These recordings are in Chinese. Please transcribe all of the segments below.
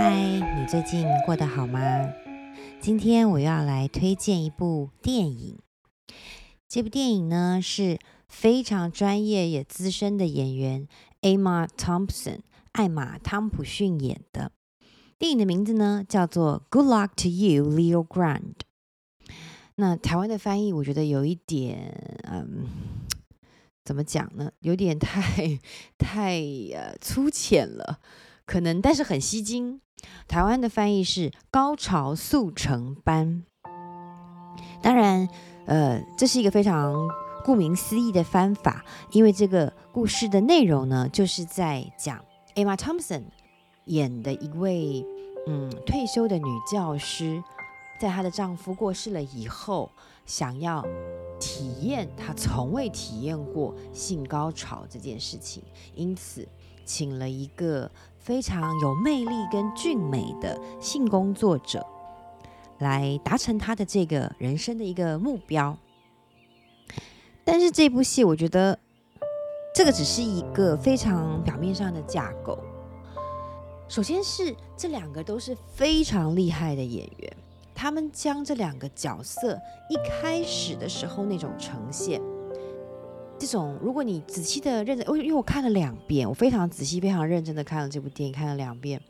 嗨，你最近过得好吗？今天我要来推荐一部电影。这部电影呢是非常专业也资深的演员 Emma Thompson 艾玛汤普逊演的。电影的名字呢叫做《Good Luck to You, Leo Grand）》。那台湾的翻译我觉得有一点，嗯，怎么讲呢？有点太太呃粗浅了。可能，但是很吸睛。台湾的翻译是“高潮速成班”。当然，呃，这是一个非常顾名思义的翻法，因为这个故事的内容呢，就是在讲 Emma Thompson 演的一位嗯退休的女教师，在她的丈夫过世了以后，想要体验她从未体验过性高潮这件事情，因此请了一个。非常有魅力跟俊美的性工作者，来达成他的这个人生的一个目标。但是这部戏，我觉得这个只是一个非常表面上的架构。首先是这两个都是非常厉害的演员，他们将这两个角色一开始的时候那种呈现。种，如果你仔细的认真，我因为我看了两遍，我非常仔细、非常认真的看了这部电影，看了两遍。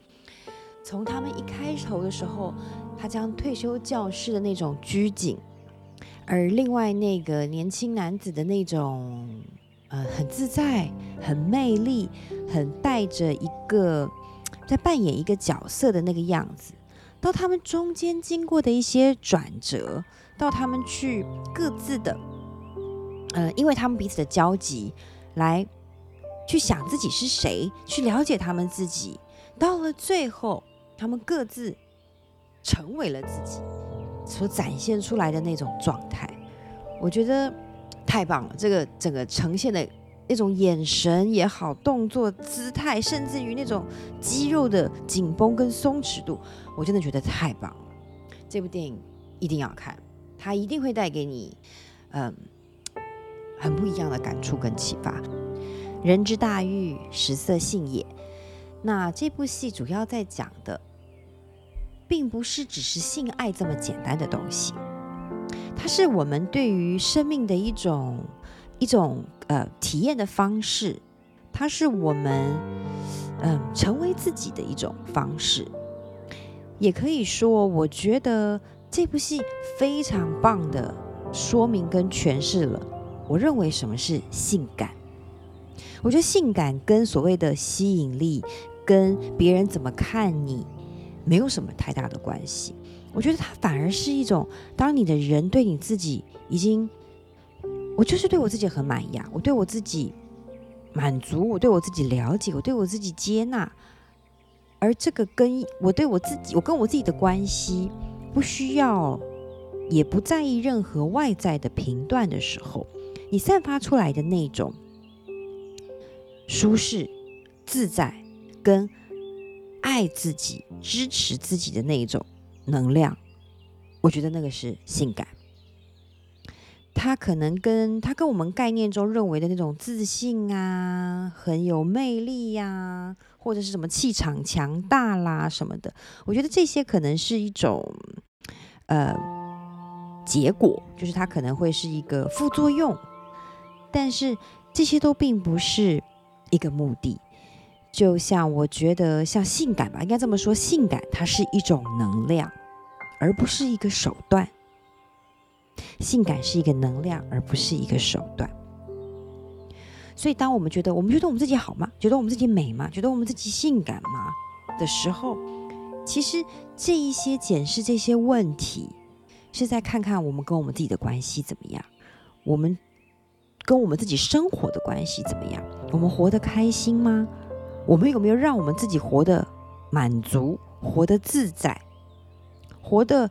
从他们一开头的时候，他将退休教师的那种拘谨，而另外那个年轻男子的那种，呃，很自在、很魅力、很带着一个在扮演一个角色的那个样子，到他们中间经过的一些转折，到他们去各自的。呃，因为他们彼此的交集，来去想自己是谁，去了解他们自己，到了最后，他们各自成为了自己所展现出来的那种状态，我觉得太棒了。这个整个呈现的那种眼神也好，动作姿态，甚至于那种肌肉的紧绷跟松弛度，我真的觉得太棒了。这部电影一定要看，它一定会带给你，嗯、很不一样的感触跟启发。人之大欲，食色性也。那这部戏主要在讲的，并不是只是性爱这么简单的东西，它是我们对于生命的一种一种呃体验的方式，它是我们嗯、成为自己的一种方式。也可以说，我觉得这部戏非常棒的说明跟诠释了。我认为什么是性感？我觉得性感跟所谓的吸引力，跟别人怎么看你，没有什么太大的关系。我觉得它反而是一种，当你的人对你自己已经，我就是对我自己很满意啊，我对我自己满足，我对我自己了解，我对我自己接纳，而这个跟我对我自己，我跟我自己的关系，不需要，也不在意任何外在的评断的时候。你散发出来的那种舒适、自在，跟爱自己、支持自己的那一种能量，我觉得那个是性感。它可能跟它跟我们概念中认为的那种自信啊、很有魅力呀、或者是什么气场强大啦什么的，我觉得这些可能是一种呃结果，就是它可能会是一个副作用。但是这些都并不是一个目的，就像我觉得像性感吧，应该这么说，性感它是一种能量，而不是一个手段。性感是一个能量，而不是一个手段。所以，当我们觉得我们觉得我们自己好吗？觉得我们自己美吗？觉得我们自己性感吗？的时候，其实这一些检视这些问题，是在看看我们跟我们自己的关系怎么样，我们。跟我们自己生活的关系怎么样？我们活得开心吗？我们有没有让我们自己活得满足、活得自在、活得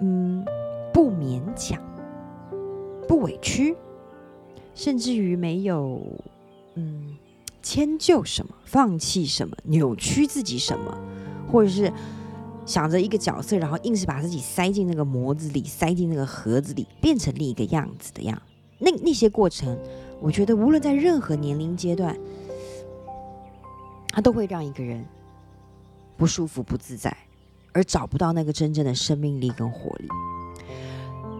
嗯不勉强、不委屈，甚至于没有嗯迁就什么、放弃什么、扭曲自己什么，或者是想着一个角色，然后硬是把自己塞进那个模子里、塞进那个盒子里，变成另一个样子的样。那那些过程，我觉得无论在任何年龄阶段，它都会让一个人不舒服、不自在，而找不到那个真正的生命力跟活力。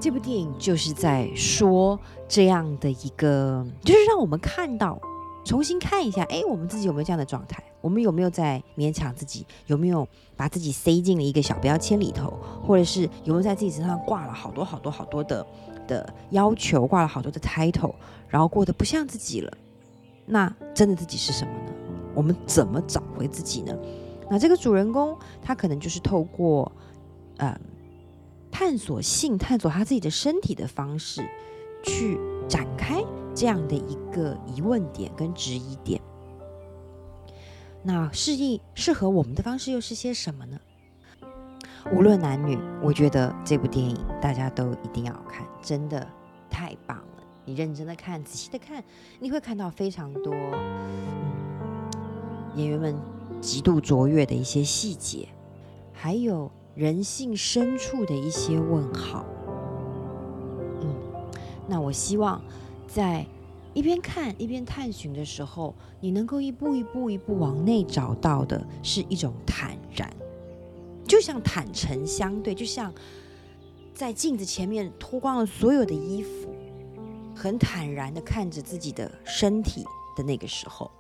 这部电影就是在说这样的一个，就是让我们看到，重新看一下，哎，我们自己有没有这样的状态？我们有没有在勉强自己？有没有把自己塞进了一个小标签里头？或者是有没有在自己身上挂了好多好多好多的的要求，挂了好多的 title，然后过得不像自己了？那真的自己是什么呢？我们怎么找回自己呢？那这个主人公他可能就是透过，呃。探索性，探索他自己的身体的方式，去展开这样的一个疑问点跟质疑点。那适应适合我们的方式又是些什么呢？无论男女，我觉得这部电影大家都一定要看，真的太棒了。你认真的看，仔细的看，你会看到非常多，嗯，演员们极度卓越的一些细节，还有。人性深处的一些问号，嗯，那我希望在一边看一边探寻的时候，你能够一步一步一步往内找到的是一种坦然，就像坦诚相对，就像在镜子前面脱光了所有的衣服，很坦然的看着自己的身体的那个时候。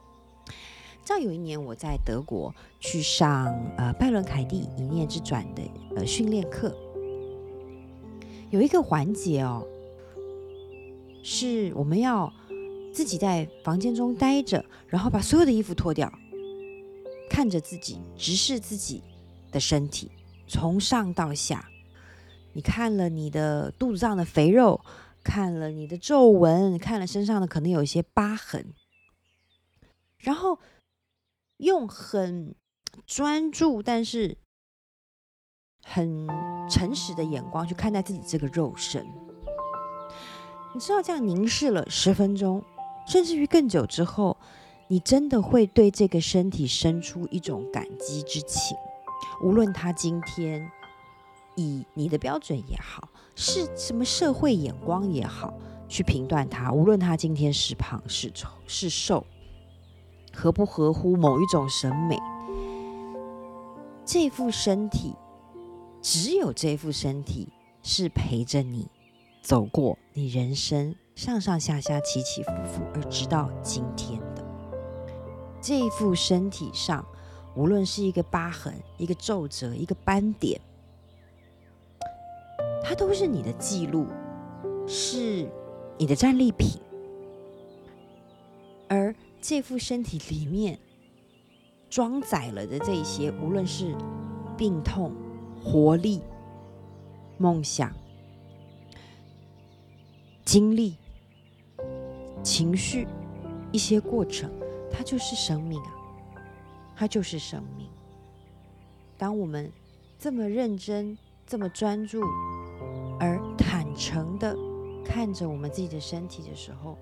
直到有一年，我在德国去上呃拜伦凯蒂一念之转的呃训练课，有一个环节哦，是我们要自己在房间中待着，然后把所有的衣服脱掉，看着自己，直视自己的身体，从上到下，你看了你的肚子上的肥肉，看了你的皱纹，看了身上的可能有一些疤痕，然后。用很专注，但是很诚实的眼光去看待自己这个肉身，你知道，这样凝视了十分钟，甚至于更久之后，你真的会对这个身体生出一种感激之情。无论他今天以你的标准也好，是什么社会眼光也好，去评断他，无论他今天是胖是丑是瘦。合不合乎某一种审美？这副身体，只有这副身体是陪着你走过你人生上上下下起起伏伏，而直到今天的这副身体上，无论是一个疤痕、一个皱褶、一个斑点，它都是你的记录，是你的战利品，而。这副身体里面装载了的这些，无论是病痛、活力、梦想、经历、情绪，一些过程，它就是生命啊！它就是生命。当我们这么认真、这么专注而坦诚地看着我们自己的身体的时候，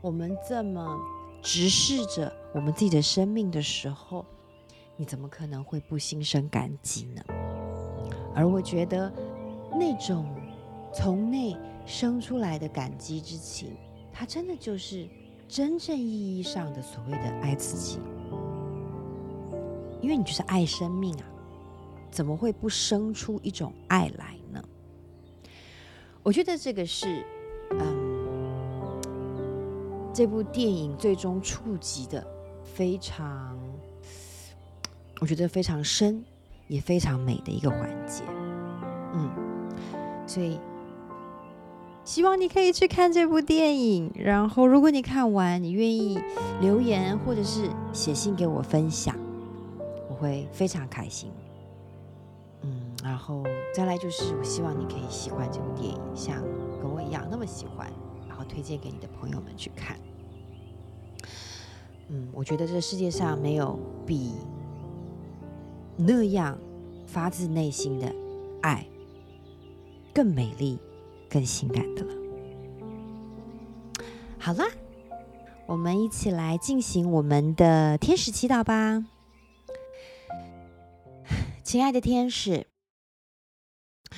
我们这么。直视着我们自己的生命的时候，你怎么可能会不心生感激呢？而我觉得，那种从内生出来的感激之情，它真的就是真正意义上的所谓的爱自己。因为你就是爱生命啊，怎么会不生出一种爱来呢？我觉得这个是，嗯。这部电影最终触及的非常，我觉得非常深，也非常美的一个环节。嗯，所以希望你可以去看这部电影。然后，如果你看完，你愿意留言或者是写信给我分享，我会非常开心。嗯，然后再来就是，我希望你可以喜欢这部电影，像跟我一样那么喜欢。然后推荐给你的朋友们去看。嗯，我觉得这世界上没有比那样发自内心的爱更美丽、更性感的了。好啦，我们一起来进行我们的天使祈祷吧。亲爱的天使，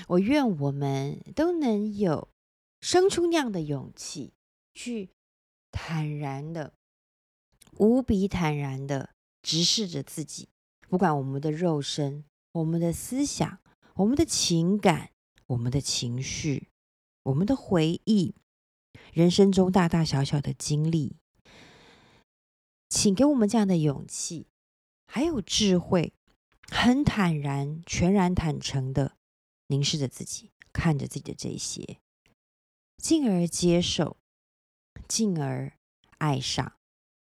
我愿我们都能有。生出那样的勇气，去坦然的、无比坦然的直视着自己，不管我们的肉身、我们的思想、我们的情感、我们的情绪、我们的回忆，人生中大大小小的经历，请给我们这样的勇气，还有智慧，很坦然、全然坦诚的凝视着自己，看着自己的这些，进而接受，进而爱上，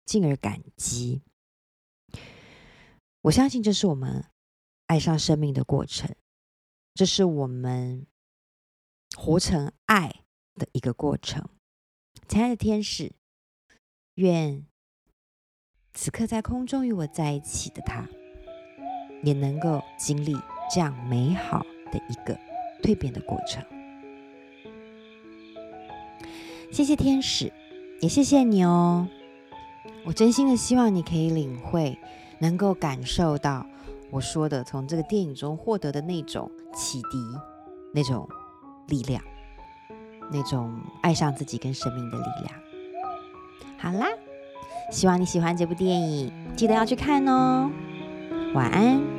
进而感激。我相信这是我们爱上生命的过程，这是我们活成爱的一个过程。亲爱的天使，愿此刻在空中与我在一起的他，也能够经历这样美好的一个蜕变的过程。谢谢天使，也谢谢你哦。我真心的希望你可以领会。能够感受到我说的，从这个电影中获得的那种启迪，那种力量，那种爱上自己跟生命的力量。好啦，希望你喜欢这部电影，记得要去看哦。晚安。